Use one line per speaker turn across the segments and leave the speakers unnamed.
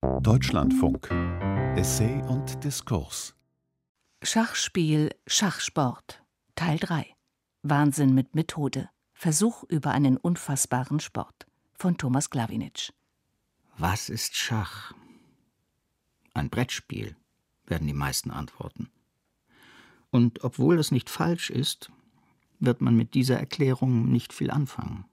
Deutschlandfunk Essay und Diskurs
Schachspiel, Schachsport Teil 3 Wahnsinn mit Methode Versuch über einen unfassbaren Sport von Thomas Glawinitsch
Was ist Schach? Ein Brettspiel, werden die meisten antworten. Und obwohl das nicht falsch ist, wird man mit dieser Erklärung nicht viel anfangen.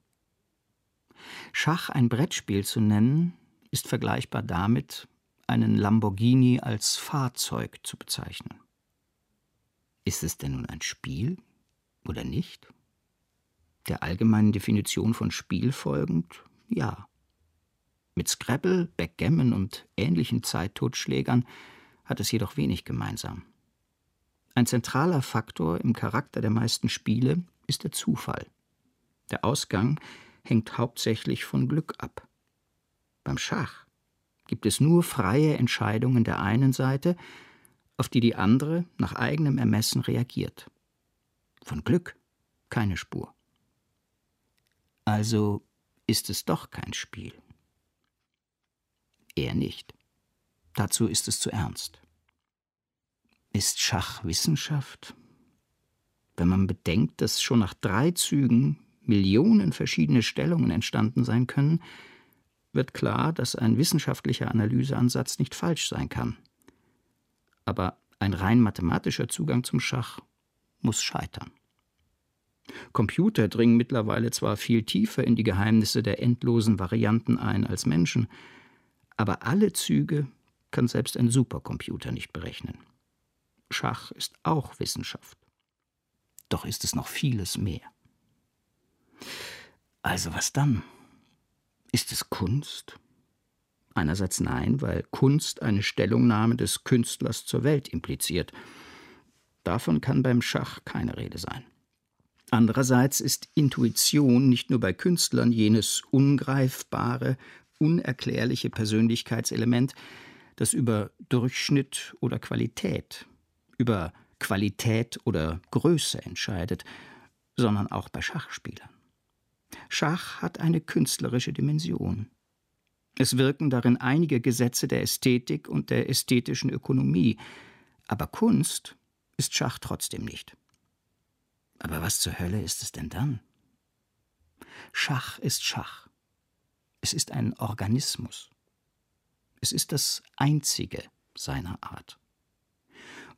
Schach ein Brettspiel zu nennen, ist vergleichbar damit, einen Lamborghini als Fahrzeug zu bezeichnen. Ist es denn nun ein Spiel oder nicht? Der allgemeinen Definition von Spiel folgend, ja. Mit Scrabble, Backgammon und ähnlichen Zeittotschlägern hat es jedoch wenig gemeinsam. Ein zentraler Faktor im Charakter der meisten Spiele ist der Zufall. Der Ausgang hängt hauptsächlich von Glück ab. Beim Schach gibt es nur freie Entscheidungen der einen Seite, auf die die andere nach eigenem Ermessen reagiert. Von Glück keine Spur. Also ist es doch kein Spiel. Eher nicht. Dazu ist es zu ernst. Ist Schach Wissenschaft? Wenn man bedenkt, dass schon nach drei Zügen Millionen verschiedene Stellungen entstanden sein können, wird klar, dass ein wissenschaftlicher Analyseansatz nicht falsch sein kann. Aber ein rein mathematischer Zugang zum Schach muss scheitern. Computer dringen mittlerweile zwar viel tiefer in die Geheimnisse der endlosen Varianten ein als Menschen, aber alle Züge kann selbst ein Supercomputer nicht berechnen. Schach ist auch Wissenschaft. Doch ist es noch vieles mehr. Also was dann? Ist es Kunst? Einerseits nein, weil Kunst eine Stellungnahme des Künstlers zur Welt impliziert. Davon kann beim Schach keine Rede sein. Andererseits ist Intuition nicht nur bei Künstlern jenes ungreifbare, unerklärliche Persönlichkeitselement, das über Durchschnitt oder Qualität, über Qualität oder Größe entscheidet, sondern auch bei Schachspielern. Schach hat eine künstlerische Dimension. Es wirken darin einige Gesetze der Ästhetik und der ästhetischen Ökonomie, aber Kunst ist Schach trotzdem nicht. Aber was zur Hölle ist es denn dann? Schach ist Schach. Es ist ein Organismus. Es ist das einzige seiner Art.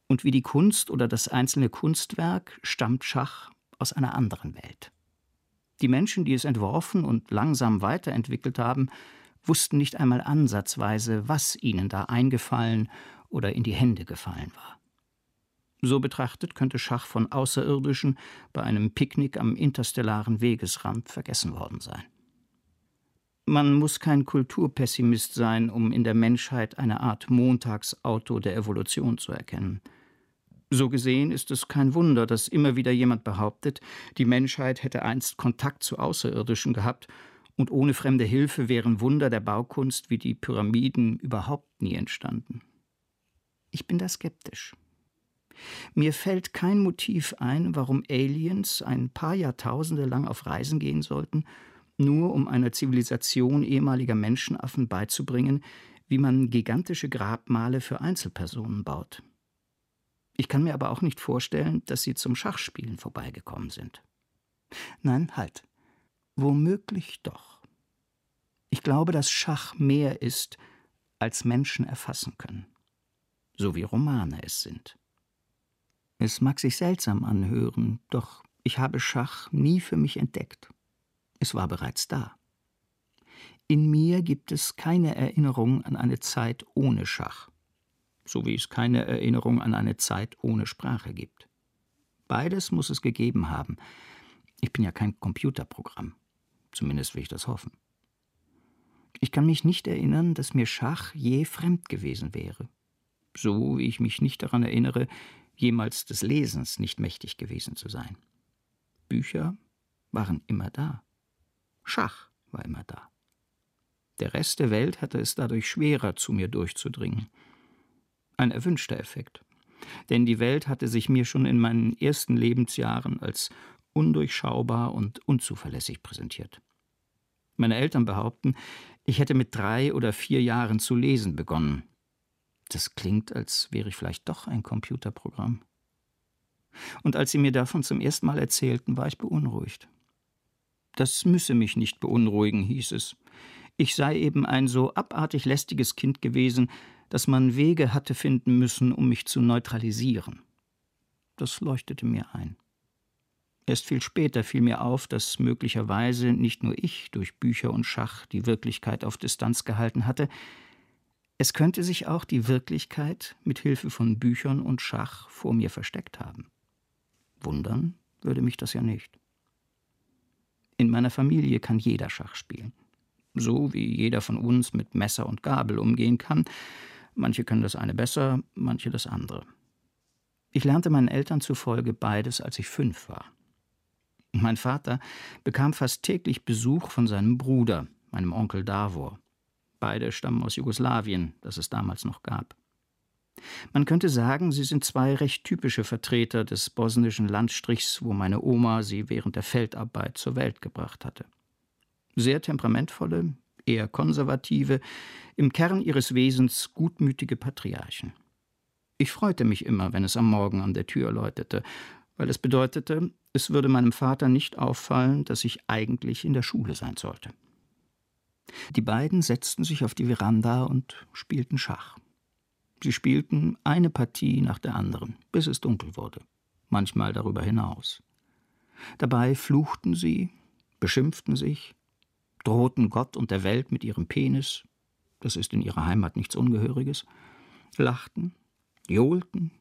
Und wie die Kunst oder das einzelne Kunstwerk stammt Schach aus einer anderen Welt. Die Menschen, die es entworfen und langsam weiterentwickelt haben, wussten nicht einmal ansatzweise, was ihnen da eingefallen oder in die Hände gefallen war. So betrachtet könnte Schach von Außerirdischen bei einem Picknick am interstellaren Wegesrand vergessen worden sein. Man muss kein Kulturpessimist sein, um in der Menschheit eine Art Montagsauto der Evolution zu erkennen. So gesehen ist es kein Wunder, dass immer wieder jemand behauptet, die Menschheit hätte einst Kontakt zu Außerirdischen gehabt und ohne fremde Hilfe wären Wunder der Baukunst wie die Pyramiden überhaupt nie entstanden. Ich bin da skeptisch. Mir fällt kein Motiv ein, warum Aliens ein paar Jahrtausende lang auf Reisen gehen sollten, nur um einer Zivilisation ehemaliger Menschenaffen beizubringen, wie man gigantische Grabmale für Einzelpersonen baut. Ich kann mir aber auch nicht vorstellen, dass sie zum Schachspielen vorbeigekommen sind. Nein, halt. Womöglich doch. Ich glaube, dass Schach mehr ist, als Menschen erfassen können. So wie Romane es sind. Es mag sich seltsam anhören, doch ich habe Schach nie für mich entdeckt. Es war bereits da. In mir gibt es keine Erinnerung an eine Zeit ohne Schach so wie es keine Erinnerung an eine Zeit ohne Sprache gibt. Beides muss es gegeben haben. Ich bin ja kein Computerprogramm. Zumindest will ich das hoffen. Ich kann mich nicht erinnern, dass mir Schach je fremd gewesen wäre. So wie ich mich nicht daran erinnere, jemals des Lesens nicht mächtig gewesen zu sein. Bücher waren immer da. Schach war immer da. Der Rest der Welt hatte es dadurch schwerer, zu mir durchzudringen ein erwünschter Effekt. Denn die Welt hatte sich mir schon in meinen ersten Lebensjahren als undurchschaubar und unzuverlässig präsentiert. Meine Eltern behaupten, Ich hätte mit drei oder vier Jahren zu lesen begonnen. Das klingt, als wäre ich vielleicht doch ein Computerprogramm. Und als sie mir davon zum ersten Mal erzählten, war ich beunruhigt. Das müsse mich nicht beunruhigen, hieß es. Ich sei eben ein so abartig lästiges Kind gewesen, dass man Wege hatte finden müssen, um mich zu neutralisieren. Das leuchtete mir ein. Erst viel später fiel mir auf, dass möglicherweise nicht nur ich durch Bücher und Schach die Wirklichkeit auf Distanz gehalten hatte, es könnte sich auch die Wirklichkeit mit Hilfe von Büchern und Schach vor mir versteckt haben. Wundern würde mich das ja nicht. In meiner Familie kann jeder Schach spielen. So wie jeder von uns mit Messer und Gabel umgehen kann. Manche können das eine besser, manche das andere. Ich lernte meinen Eltern zufolge beides, als ich fünf war. Mein Vater bekam fast täglich Besuch von seinem Bruder, meinem Onkel Davor. Beide stammen aus Jugoslawien, das es damals noch gab. Man könnte sagen, sie sind zwei recht typische Vertreter des bosnischen Landstrichs, wo meine Oma sie während der Feldarbeit zur Welt gebracht hatte. Sehr temperamentvolle, eher konservative, im Kern ihres Wesens gutmütige Patriarchen. Ich freute mich immer, wenn es am Morgen an der Tür läutete, weil es bedeutete, es würde meinem Vater nicht auffallen, dass ich eigentlich in der Schule sein sollte. Die beiden setzten sich auf die Veranda und spielten Schach. Sie spielten eine Partie nach der anderen, bis es dunkel wurde, manchmal darüber hinaus. Dabei fluchten sie, beschimpften sich, drohten Gott und der Welt mit ihrem Penis, das ist in ihrer Heimat nichts Ungehöriges, lachten, johlten,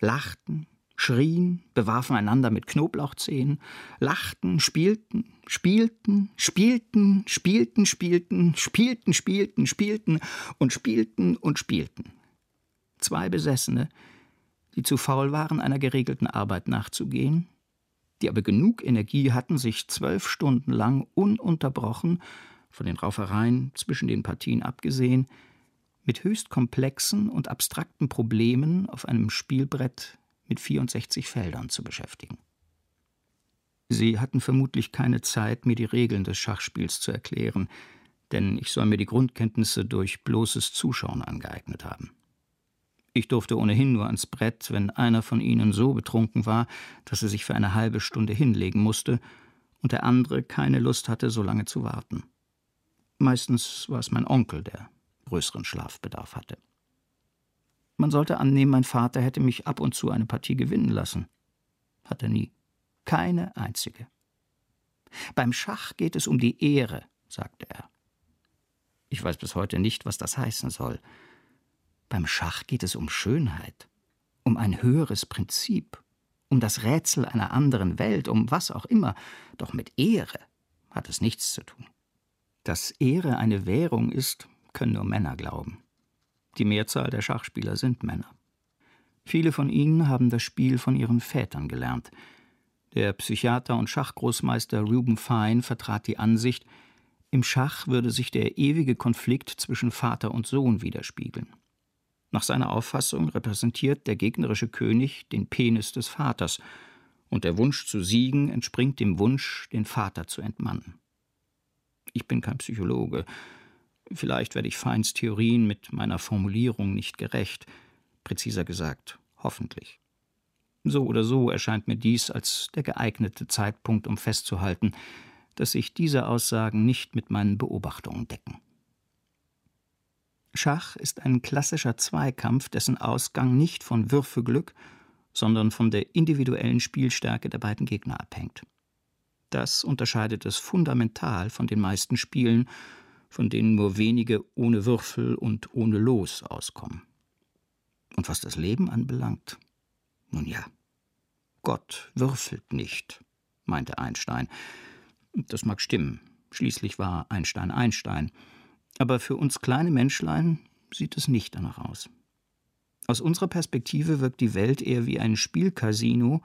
lachten, schrien, bewarfen einander mit Knoblauchzehen, lachten, spielten, spielten, spielten, spielten, spielten, spielten, spielten, spielten und spielten und spielten. Zwei Besessene, die zu faul waren, einer geregelten Arbeit nachzugehen, die aber genug Energie hatten, sich zwölf Stunden lang ununterbrochen, von den Raufereien zwischen den Partien abgesehen, mit höchst komplexen und abstrakten Problemen auf einem Spielbrett mit 64 Feldern zu beschäftigen. Sie hatten vermutlich keine Zeit, mir die Regeln des Schachspiels zu erklären, denn ich soll mir die Grundkenntnisse durch bloßes Zuschauen angeeignet haben. Ich durfte ohnehin nur ans Brett, wenn einer von ihnen so betrunken war, dass er sich für eine halbe Stunde hinlegen musste und der andere keine Lust hatte, so lange zu warten. Meistens war es mein Onkel, der größeren Schlafbedarf hatte. Man sollte annehmen, mein Vater hätte mich ab und zu eine Partie gewinnen lassen. Hat er nie. Keine einzige. Beim Schach geht es um die Ehre, sagte er. Ich weiß bis heute nicht, was das heißen soll. Beim Schach geht es um Schönheit, um ein höheres Prinzip, um das Rätsel einer anderen Welt, um was auch immer, doch mit Ehre hat es nichts zu tun. Dass Ehre eine Währung ist, können nur Männer glauben. Die Mehrzahl der Schachspieler sind Männer. Viele von ihnen haben das Spiel von ihren Vätern gelernt. Der Psychiater und Schachgroßmeister Ruben Fine vertrat die Ansicht, im Schach würde sich der ewige Konflikt zwischen Vater und Sohn widerspiegeln. Nach seiner Auffassung repräsentiert der gegnerische König den Penis des Vaters, und der Wunsch zu siegen entspringt dem Wunsch, den Vater zu entmannen. Ich bin kein Psychologe, Vielleicht werde ich Feins Theorien mit meiner Formulierung nicht gerecht, präziser gesagt, hoffentlich. So oder so erscheint mir dies als der geeignete Zeitpunkt, um festzuhalten, dass sich diese Aussagen nicht mit meinen Beobachtungen decken. Schach ist ein klassischer Zweikampf, dessen Ausgang nicht von Würfelglück, sondern von der individuellen Spielstärke der beiden Gegner abhängt. Das unterscheidet es fundamental von den meisten Spielen, von denen nur wenige ohne Würfel und ohne Los auskommen. Und was das Leben anbelangt, nun ja, Gott würfelt nicht, meinte Einstein. Das mag stimmen, schließlich war Einstein Einstein, aber für uns kleine Menschlein sieht es nicht danach aus. Aus unserer Perspektive wirkt die Welt eher wie ein Spielcasino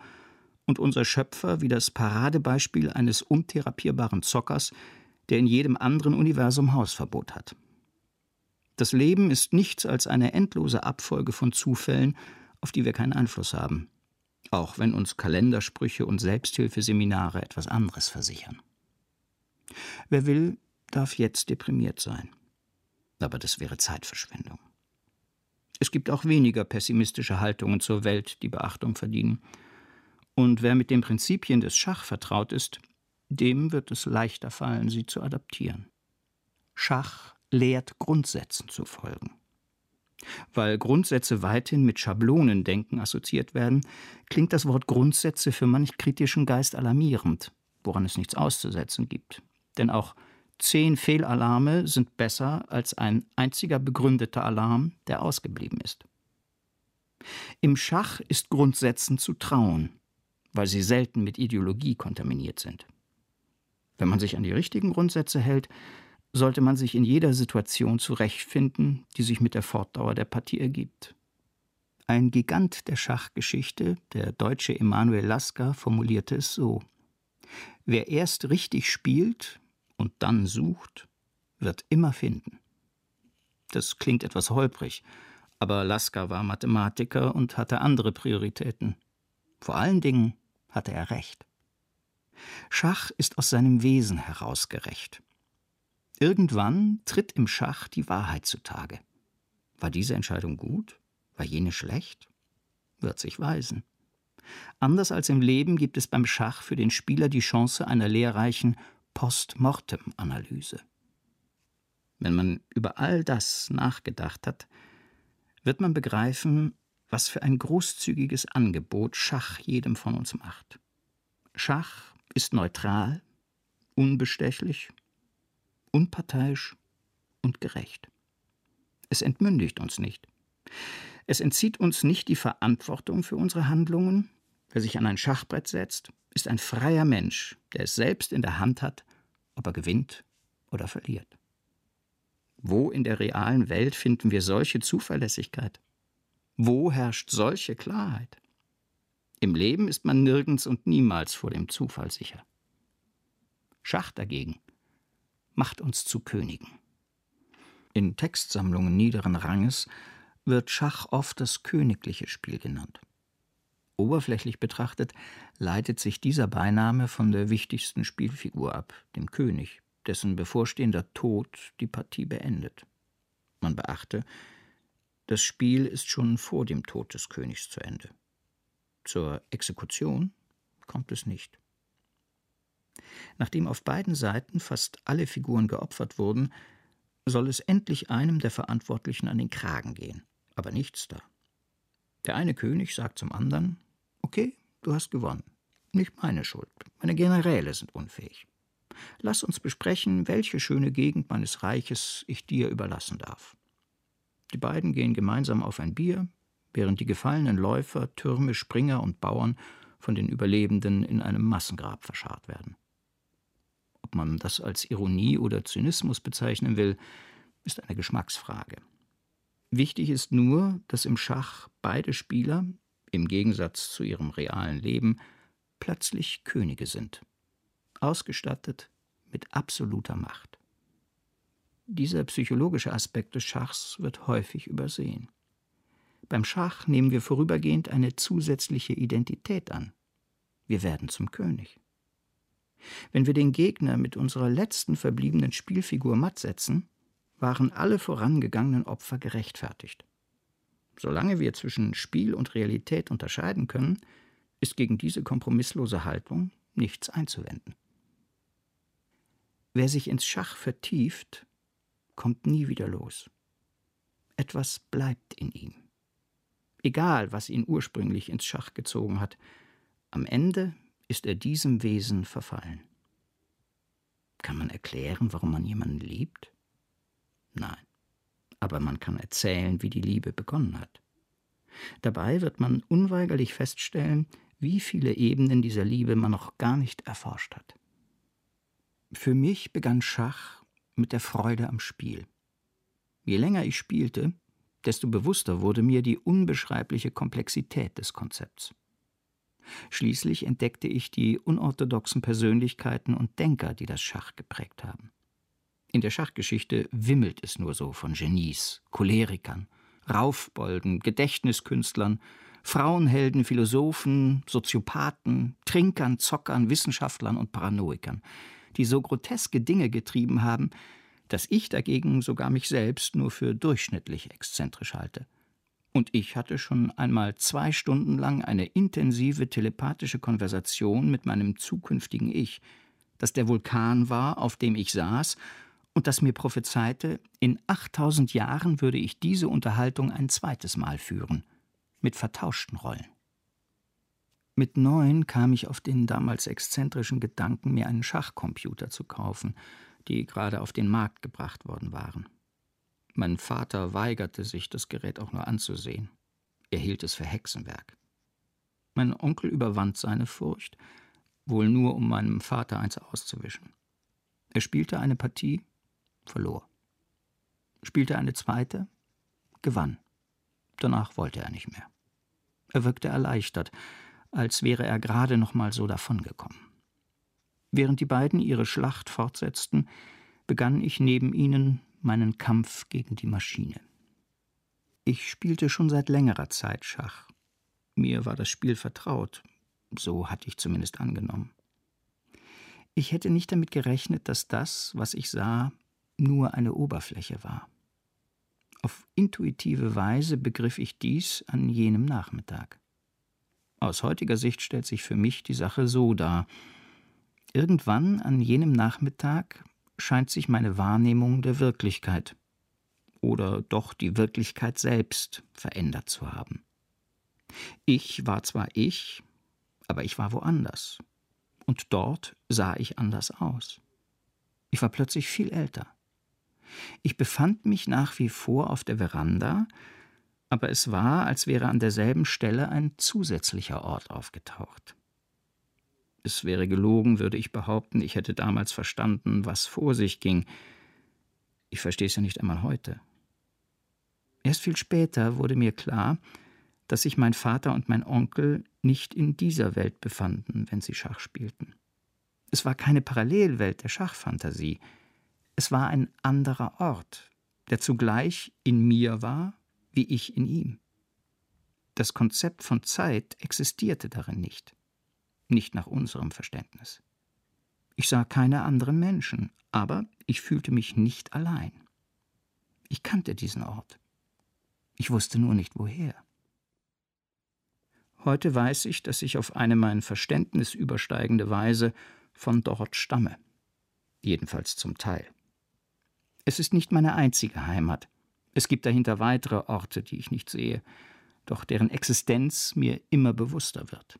und unser Schöpfer wie das Paradebeispiel eines untherapierbaren Zockers, der in jedem anderen Universum Hausverbot hat. Das Leben ist nichts als eine endlose Abfolge von Zufällen, auf die wir keinen Einfluss haben, auch wenn uns Kalendersprüche und Selbsthilfeseminare etwas anderes versichern. Wer will, darf jetzt deprimiert sein. Aber das wäre Zeitverschwendung. Es gibt auch weniger pessimistische Haltungen zur Welt, die Beachtung verdienen. Und wer mit den Prinzipien des Schach vertraut ist, dem wird es leichter fallen, sie zu adaptieren. Schach lehrt Grundsätzen zu folgen. Weil Grundsätze weithin mit Schablonendenken assoziiert werden, klingt das Wort Grundsätze für manch kritischen Geist alarmierend, woran es nichts auszusetzen gibt. Denn auch zehn Fehlalarme sind besser als ein einziger begründeter Alarm, der ausgeblieben ist. Im Schach ist Grundsätzen zu trauen, weil sie selten mit Ideologie kontaminiert sind. Wenn man sich an die richtigen Grundsätze hält, sollte man sich in jeder Situation zurechtfinden, die sich mit der Fortdauer der Partie ergibt. Ein Gigant der Schachgeschichte, der deutsche Emanuel Lasker, formulierte es so Wer erst richtig spielt und dann sucht, wird immer finden. Das klingt etwas holprig, aber Lasker war Mathematiker und hatte andere Prioritäten. Vor allen Dingen hatte er recht. Schach ist aus seinem Wesen heraus gerecht. Irgendwann tritt im Schach die Wahrheit zutage. War diese Entscheidung gut? War jene schlecht? Wird sich weisen. Anders als im Leben gibt es beim Schach für den Spieler die Chance einer lehrreichen Post-Mortem-Analyse. Wenn man über all das nachgedacht hat, wird man begreifen, was für ein großzügiges Angebot Schach jedem von uns macht. Schach ist neutral, unbestechlich unparteiisch und gerecht. Es entmündigt uns nicht. Es entzieht uns nicht die Verantwortung für unsere Handlungen. Wer sich an ein Schachbrett setzt, ist ein freier Mensch, der es selbst in der Hand hat, ob er gewinnt oder verliert. Wo in der realen Welt finden wir solche Zuverlässigkeit? Wo herrscht solche Klarheit? Im Leben ist man nirgends und niemals vor dem Zufall sicher. Schach dagegen macht uns zu Königen. In Textsammlungen niederen Ranges wird Schach oft das königliche Spiel genannt. Oberflächlich betrachtet leitet sich dieser Beiname von der wichtigsten Spielfigur ab, dem König, dessen bevorstehender Tod die Partie beendet. Man beachte, das Spiel ist schon vor dem Tod des Königs zu Ende. Zur Exekution kommt es nicht. Nachdem auf beiden Seiten fast alle Figuren geopfert wurden, soll es endlich einem der Verantwortlichen an den Kragen gehen, aber nichts da. Der eine König sagt zum anderen: Okay, du hast gewonnen. Nicht meine Schuld. Meine Generäle sind unfähig. Lass uns besprechen, welche schöne Gegend meines Reiches ich dir überlassen darf. Die beiden gehen gemeinsam auf ein Bier, während die gefallenen Läufer, Türme, Springer und Bauern von den Überlebenden in einem Massengrab verscharrt werden man das als Ironie oder Zynismus bezeichnen will, ist eine Geschmacksfrage. Wichtig ist nur, dass im Schach beide Spieler, im Gegensatz zu ihrem realen Leben, plötzlich Könige sind, ausgestattet mit absoluter Macht. Dieser psychologische Aspekt des Schachs wird häufig übersehen. Beim Schach nehmen wir vorübergehend eine zusätzliche Identität an. Wir werden zum König. Wenn wir den Gegner mit unserer letzten verbliebenen Spielfigur matt setzen, waren alle vorangegangenen Opfer gerechtfertigt. Solange wir zwischen Spiel und Realität unterscheiden können, ist gegen diese kompromisslose Haltung nichts einzuwenden. Wer sich ins Schach vertieft, kommt nie wieder los. Etwas bleibt in ihm. Egal, was ihn ursprünglich ins Schach gezogen hat, am Ende ist er diesem Wesen verfallen. Kann man erklären, warum man jemanden liebt? Nein. Aber man kann erzählen, wie die Liebe begonnen hat. Dabei wird man unweigerlich feststellen, wie viele Ebenen dieser Liebe man noch gar nicht erforscht hat. Für mich begann Schach mit der Freude am Spiel. Je länger ich spielte, desto bewusster wurde mir die unbeschreibliche Komplexität des Konzepts. Schließlich entdeckte ich die unorthodoxen Persönlichkeiten und Denker, die das Schach geprägt haben. In der Schachgeschichte wimmelt es nur so von Genies, Cholerikern, Raufbolden, Gedächtniskünstlern, Frauenhelden, Philosophen, Soziopathen, Trinkern, Zockern, Wissenschaftlern und Paranoikern, die so groteske Dinge getrieben haben, dass ich dagegen sogar mich selbst nur für durchschnittlich exzentrisch halte. Und ich hatte schon einmal zwei Stunden lang eine intensive telepathische Konversation mit meinem zukünftigen Ich, das der Vulkan war, auf dem ich saß, und das mir prophezeite, in 8000 Jahren würde ich diese Unterhaltung ein zweites Mal führen, mit vertauschten Rollen. Mit neun kam ich auf den damals exzentrischen Gedanken, mir einen Schachcomputer zu kaufen, die gerade auf den Markt gebracht worden waren. Mein Vater weigerte sich, das Gerät auch nur anzusehen. Er hielt es für Hexenwerk. Mein Onkel überwand seine Furcht, wohl nur um meinem Vater eins auszuwischen. Er spielte eine Partie, verlor. Spielte eine zweite, gewann. Danach wollte er nicht mehr. Er wirkte erleichtert, als wäre er gerade noch mal so davongekommen. Während die beiden ihre Schlacht fortsetzten, begann ich neben ihnen meinen Kampf gegen die Maschine. Ich spielte schon seit längerer Zeit Schach. Mir war das Spiel vertraut, so hatte ich zumindest angenommen. Ich hätte nicht damit gerechnet, dass das, was ich sah, nur eine Oberfläche war. Auf intuitive Weise begriff ich dies an jenem Nachmittag. Aus heutiger Sicht stellt sich für mich die Sache so dar. Irgendwann an jenem Nachmittag scheint sich meine Wahrnehmung der Wirklichkeit oder doch die Wirklichkeit selbst verändert zu haben. Ich war zwar ich, aber ich war woanders. Und dort sah ich anders aus. Ich war plötzlich viel älter. Ich befand mich nach wie vor auf der Veranda, aber es war, als wäre an derselben Stelle ein zusätzlicher Ort aufgetaucht. Es wäre gelogen, würde ich behaupten, ich hätte damals verstanden, was vor sich ging. Ich verstehe es ja nicht einmal heute. Erst viel später wurde mir klar, dass sich mein Vater und mein Onkel nicht in dieser Welt befanden, wenn sie Schach spielten. Es war keine Parallelwelt der Schachfantasie, es war ein anderer Ort, der zugleich in mir war, wie ich in ihm. Das Konzept von Zeit existierte darin nicht nicht nach unserem Verständnis. Ich sah keine anderen Menschen, aber ich fühlte mich nicht allein. Ich kannte diesen Ort. Ich wusste nur nicht woher. Heute weiß ich, dass ich auf eine mein Verständnis übersteigende Weise von dort stamme. Jedenfalls zum Teil. Es ist nicht meine einzige Heimat. Es gibt dahinter weitere Orte, die ich nicht sehe, doch deren Existenz mir immer bewusster wird.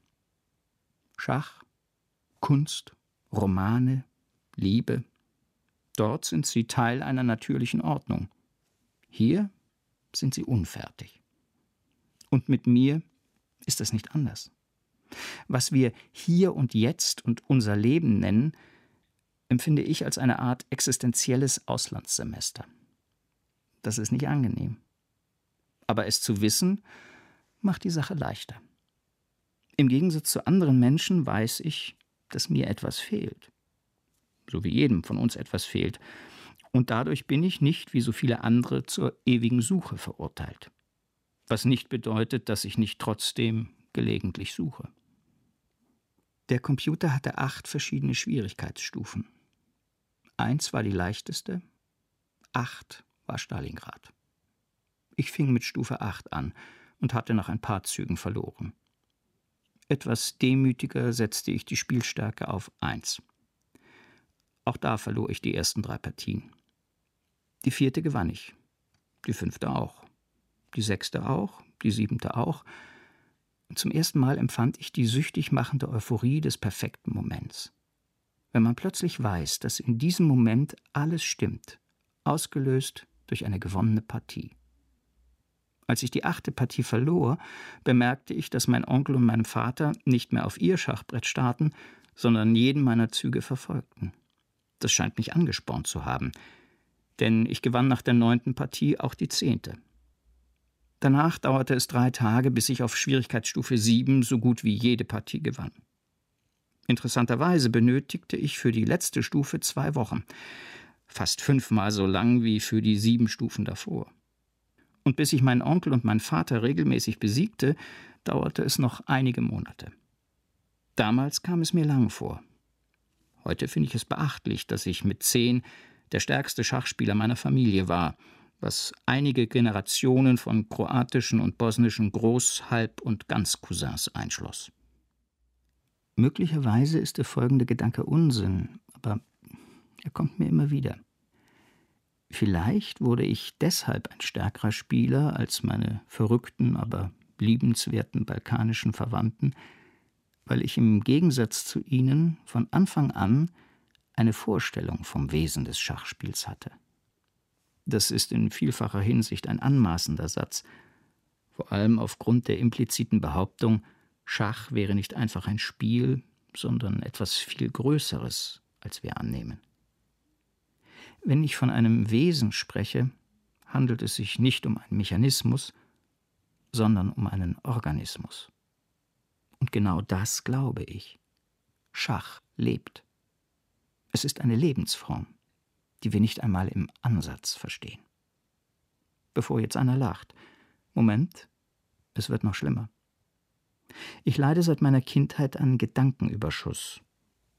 Schach, Kunst, Romane, Liebe. Dort sind sie Teil einer natürlichen Ordnung. Hier sind sie unfertig. Und mit mir ist das nicht anders. Was wir hier und jetzt und unser Leben nennen, empfinde ich als eine Art existenzielles Auslandssemester. Das ist nicht angenehm. Aber es zu wissen, macht die Sache leichter. Im Gegensatz zu anderen Menschen weiß ich, dass mir etwas fehlt. So wie jedem von uns etwas fehlt. Und dadurch bin ich nicht, wie so viele andere, zur ewigen Suche verurteilt. Was nicht bedeutet, dass ich nicht trotzdem gelegentlich suche. Der Computer hatte acht verschiedene Schwierigkeitsstufen. Eins war die leichteste, acht war Stalingrad. Ich fing mit Stufe acht an und hatte nach ein paar Zügen verloren. Etwas demütiger setzte ich die Spielstärke auf 1. Auch da verlor ich die ersten drei Partien. Die vierte gewann ich, die fünfte auch, die sechste auch, die siebente auch. Und zum ersten Mal empfand ich die süchtig machende Euphorie des perfekten Moments. Wenn man plötzlich weiß, dass in diesem Moment alles stimmt, ausgelöst durch eine gewonnene Partie. Als ich die achte Partie verlor, bemerkte ich, dass mein Onkel und mein Vater nicht mehr auf ihr Schachbrett starten, sondern jeden meiner Züge verfolgten. Das scheint mich angespornt zu haben, denn ich gewann nach der neunten Partie auch die zehnte. Danach dauerte es drei Tage, bis ich auf Schwierigkeitsstufe sieben so gut wie jede Partie gewann. Interessanterweise benötigte ich für die letzte Stufe zwei Wochen, fast fünfmal so lang wie für die sieben Stufen davor und bis ich meinen Onkel und meinen Vater regelmäßig besiegte, dauerte es noch einige Monate. Damals kam es mir lang vor. Heute finde ich es beachtlich, dass ich mit zehn der stärkste Schachspieler meiner Familie war, was einige Generationen von kroatischen und bosnischen Groß-, Halb- und Ganzcousins einschloss. Möglicherweise ist der folgende Gedanke Unsinn, aber er kommt mir immer wieder. Vielleicht wurde ich deshalb ein stärkerer Spieler als meine verrückten, aber liebenswerten balkanischen Verwandten, weil ich im Gegensatz zu ihnen von Anfang an eine Vorstellung vom Wesen des Schachspiels hatte. Das ist in vielfacher Hinsicht ein anmaßender Satz, vor allem aufgrund der impliziten Behauptung, Schach wäre nicht einfach ein Spiel, sondern etwas viel Größeres, als wir annehmen. Wenn ich von einem Wesen spreche, handelt es sich nicht um einen Mechanismus, sondern um einen Organismus. Und genau das glaube ich. Schach lebt. Es ist eine Lebensform, die wir nicht einmal im Ansatz verstehen. Bevor jetzt einer lacht. Moment, es wird noch schlimmer. Ich leide seit meiner Kindheit an Gedankenüberschuss,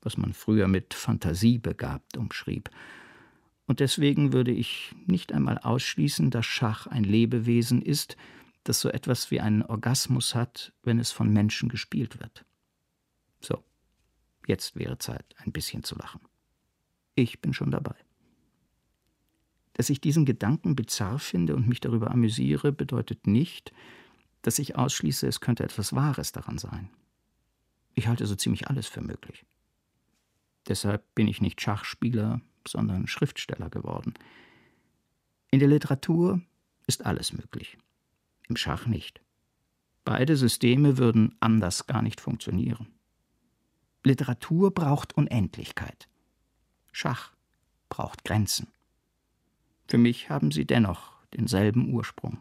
was man früher mit Fantasie begabt umschrieb. Und deswegen würde ich nicht einmal ausschließen, dass Schach ein Lebewesen ist, das so etwas wie einen Orgasmus hat, wenn es von Menschen gespielt wird. So, jetzt wäre Zeit, ein bisschen zu lachen. Ich bin schon dabei. Dass ich diesen Gedanken bizarr finde und mich darüber amüsiere, bedeutet nicht, dass ich ausschließe, es könnte etwas Wahres daran sein. Ich halte so ziemlich alles für möglich. Deshalb bin ich nicht Schachspieler, sondern Schriftsteller geworden. In der Literatur ist alles möglich, im Schach nicht. Beide Systeme würden anders gar nicht funktionieren. Literatur braucht Unendlichkeit. Schach braucht Grenzen. Für mich haben sie dennoch denselben Ursprung.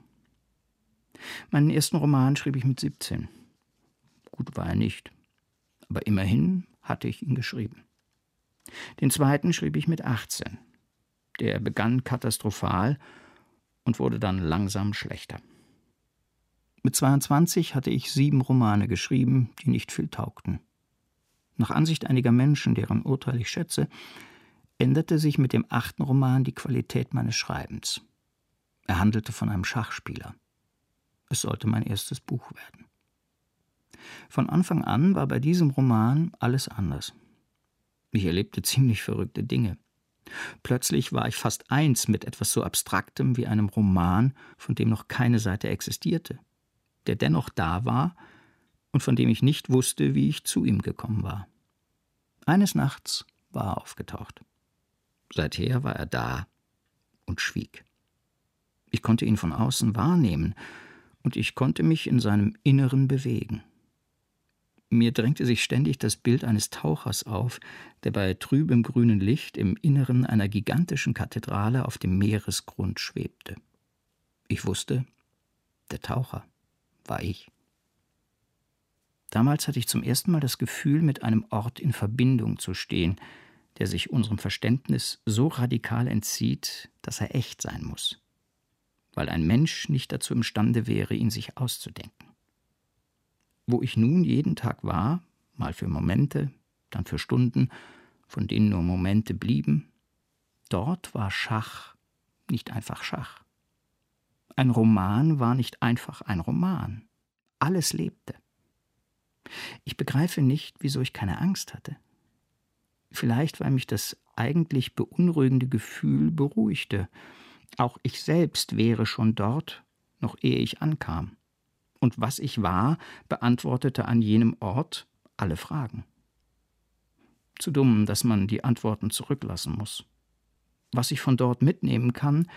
Meinen ersten Roman schrieb ich mit 17. Gut war er nicht, aber immerhin hatte ich ihn geschrieben. Den zweiten schrieb ich mit 18. Der begann katastrophal und wurde dann langsam schlechter. Mit 22 hatte ich sieben Romane geschrieben, die nicht viel taugten. Nach Ansicht einiger Menschen, deren Urteil ich schätze, änderte sich mit dem achten Roman die Qualität meines Schreibens. Er handelte von einem Schachspieler. Es sollte mein erstes Buch werden. Von Anfang an war bei diesem Roman alles anders. Ich erlebte ziemlich verrückte Dinge. Plötzlich war ich fast eins mit etwas so Abstraktem wie einem Roman, von dem noch keine Seite existierte, der dennoch da war und von dem ich nicht wusste, wie ich zu ihm gekommen war. Eines Nachts war er aufgetaucht. Seither war er da und schwieg. Ich konnte ihn von außen wahrnehmen, und ich konnte mich in seinem Inneren bewegen. Mir drängte sich ständig das Bild eines Tauchers auf, der bei trübem grünen Licht im Inneren einer gigantischen Kathedrale auf dem Meeresgrund schwebte. Ich wusste, der Taucher war ich. Damals hatte ich zum ersten Mal das Gefühl, mit einem Ort in Verbindung zu stehen, der sich unserem Verständnis so radikal entzieht, dass er echt sein muss, weil ein Mensch nicht dazu imstande wäre, ihn sich auszudenken. Wo ich nun jeden Tag war, mal für Momente, dann für Stunden, von denen nur Momente blieben, dort war Schach nicht einfach Schach. Ein Roman war nicht einfach ein Roman. Alles lebte. Ich begreife nicht, wieso ich keine Angst hatte. Vielleicht, weil mich das eigentlich beunruhigende Gefühl beruhigte. Auch ich selbst wäre schon dort, noch ehe ich ankam. Und was ich war, beantwortete an jenem Ort alle Fragen. Zu dumm, dass man die Antworten zurücklassen muss. Was ich von dort mitnehmen kann,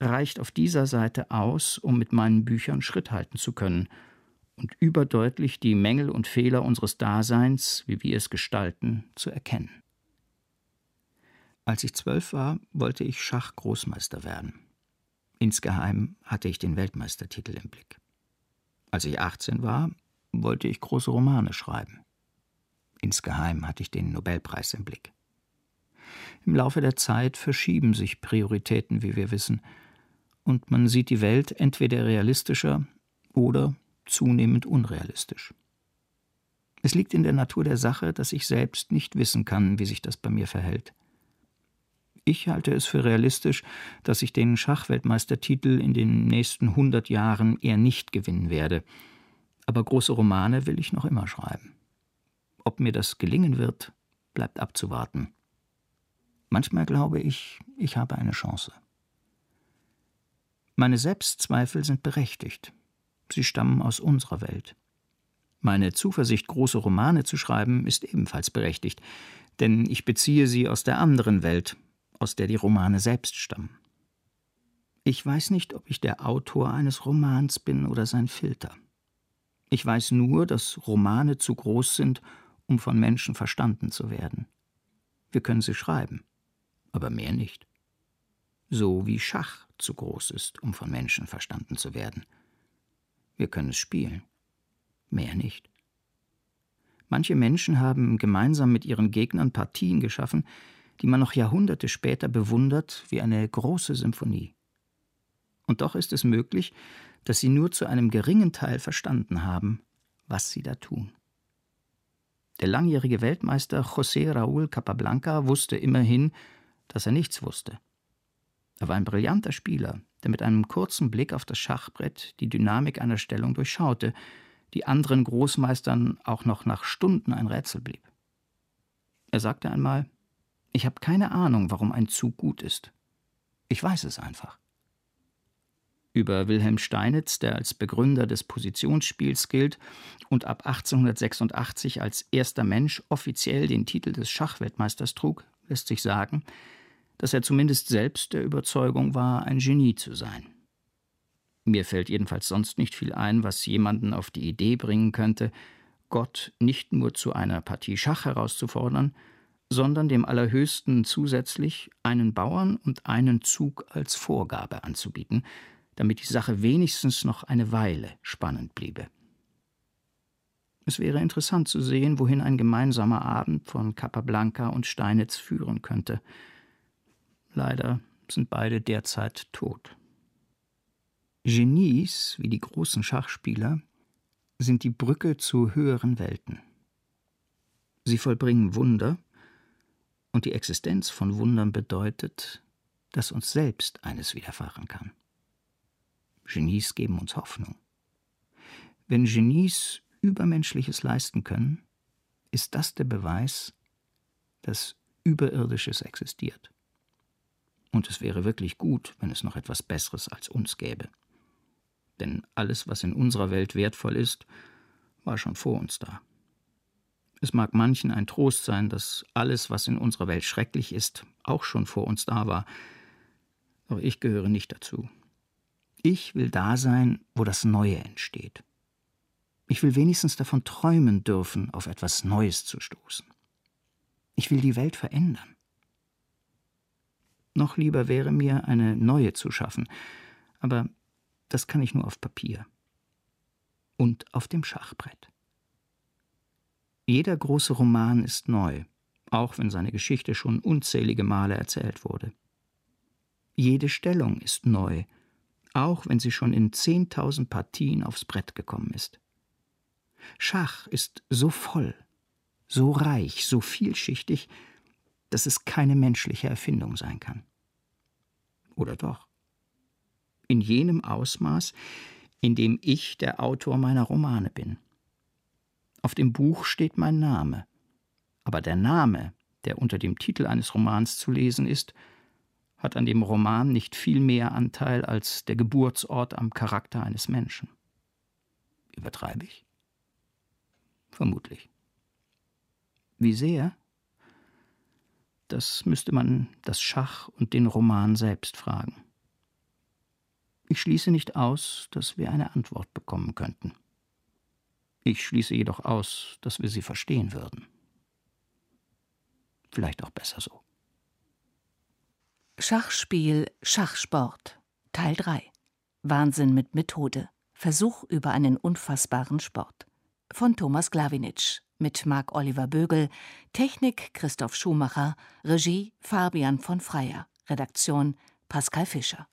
reicht auf dieser Seite aus, um mit meinen Büchern Schritt halten zu können und überdeutlich die Mängel und Fehler unseres Daseins, wie wir es gestalten, zu erkennen. Als ich zwölf war, wollte ich Schachgroßmeister werden. Insgeheim hatte ich den Weltmeistertitel im Blick. Als ich 18 war, wollte ich große Romane schreiben. Insgeheim hatte ich den Nobelpreis im Blick. Im Laufe der Zeit verschieben sich Prioritäten, wie wir wissen, und man sieht die Welt entweder realistischer oder zunehmend unrealistisch. Es liegt in der Natur der Sache, dass ich selbst nicht wissen kann, wie sich das bei mir verhält. Ich halte es für realistisch, dass ich den Schachweltmeistertitel in den nächsten hundert Jahren eher nicht gewinnen werde. Aber große Romane will ich noch immer schreiben. Ob mir das gelingen wird, bleibt abzuwarten. Manchmal glaube ich, ich habe eine Chance. Meine Selbstzweifel sind berechtigt. Sie stammen aus unserer Welt. Meine Zuversicht, große Romane zu schreiben, ist ebenfalls berechtigt, denn ich beziehe sie aus der anderen Welt, aus der die Romane selbst stammen. Ich weiß nicht, ob ich der Autor eines Romans bin oder sein Filter. Ich weiß nur, dass Romane zu groß sind, um von Menschen verstanden zu werden. Wir können sie schreiben, aber mehr nicht. So wie Schach zu groß ist, um von Menschen verstanden zu werden. Wir können es spielen, mehr nicht. Manche Menschen haben gemeinsam mit ihren Gegnern Partien geschaffen, die man noch Jahrhunderte später bewundert wie eine große Symphonie. Und doch ist es möglich, dass sie nur zu einem geringen Teil verstanden haben, was sie da tun. Der langjährige Weltmeister José Raúl Capablanca wusste immerhin, dass er nichts wusste. Er war ein brillanter Spieler, der mit einem kurzen Blick auf das Schachbrett die Dynamik einer Stellung durchschaute, die anderen Großmeistern auch noch nach Stunden ein Rätsel blieb. Er sagte einmal Ich habe keine Ahnung, warum ein Zug gut ist. Ich weiß es einfach. Über Wilhelm Steinitz, der als Begründer des Positionsspiels gilt und ab 1886 als erster Mensch offiziell den Titel des Schachweltmeisters trug, lässt sich sagen, dass er zumindest selbst der Überzeugung war, ein Genie zu sein. Mir fällt jedenfalls sonst nicht viel ein, was jemanden auf die Idee bringen könnte, Gott nicht nur zu einer Partie Schach herauszufordern, sondern dem Allerhöchsten zusätzlich einen Bauern und einen Zug als Vorgabe anzubieten, damit die Sache wenigstens noch eine Weile spannend bliebe. Es wäre interessant zu sehen, wohin ein gemeinsamer Abend von Capablanca und Steinitz führen könnte. Leider sind beide derzeit tot. Genies, wie die großen Schachspieler, sind die Brücke zu höheren Welten. Sie vollbringen Wunder, und die Existenz von Wundern bedeutet, dass uns selbst eines widerfahren kann. Genies geben uns Hoffnung. Wenn Genies Übermenschliches leisten können, ist das der Beweis, dass Überirdisches existiert. Und es wäre wirklich gut, wenn es noch etwas Besseres als uns gäbe. Denn alles, was in unserer Welt wertvoll ist, war schon vor uns da. Es mag manchen ein Trost sein, dass alles, was in unserer Welt schrecklich ist, auch schon vor uns da war, doch ich gehöre nicht dazu. Ich will da sein, wo das Neue entsteht. Ich will wenigstens davon träumen dürfen, auf etwas Neues zu stoßen. Ich will die Welt verändern. Noch lieber wäre mir, eine neue zu schaffen, aber das kann ich nur auf Papier und auf dem Schachbrett. Jeder große Roman ist neu, auch wenn seine Geschichte schon unzählige Male erzählt wurde. Jede Stellung ist neu, auch wenn sie schon in zehntausend Partien aufs Brett gekommen ist. Schach ist so voll, so reich, so vielschichtig, dass es keine menschliche Erfindung sein kann. Oder doch? In jenem Ausmaß, in dem ich der Autor meiner Romane bin. Auf dem Buch steht mein Name, aber der Name, der unter dem Titel eines Romans zu lesen ist, hat an dem Roman nicht viel mehr Anteil als der Geburtsort am Charakter eines Menschen. Übertreibe ich? Vermutlich. Wie sehr? Das müsste man das Schach und den Roman selbst fragen. Ich schließe nicht aus, dass wir eine Antwort bekommen könnten. Ich schließe jedoch aus, dass wir sie verstehen würden. Vielleicht auch besser so.
Schachspiel Schachsport Teil 3 Wahnsinn mit Methode Versuch über einen unfassbaren Sport von Thomas Glawinitsch mit Marc Oliver Bögel, Technik Christoph Schumacher, Regie Fabian von Freyer, Redaktion Pascal Fischer.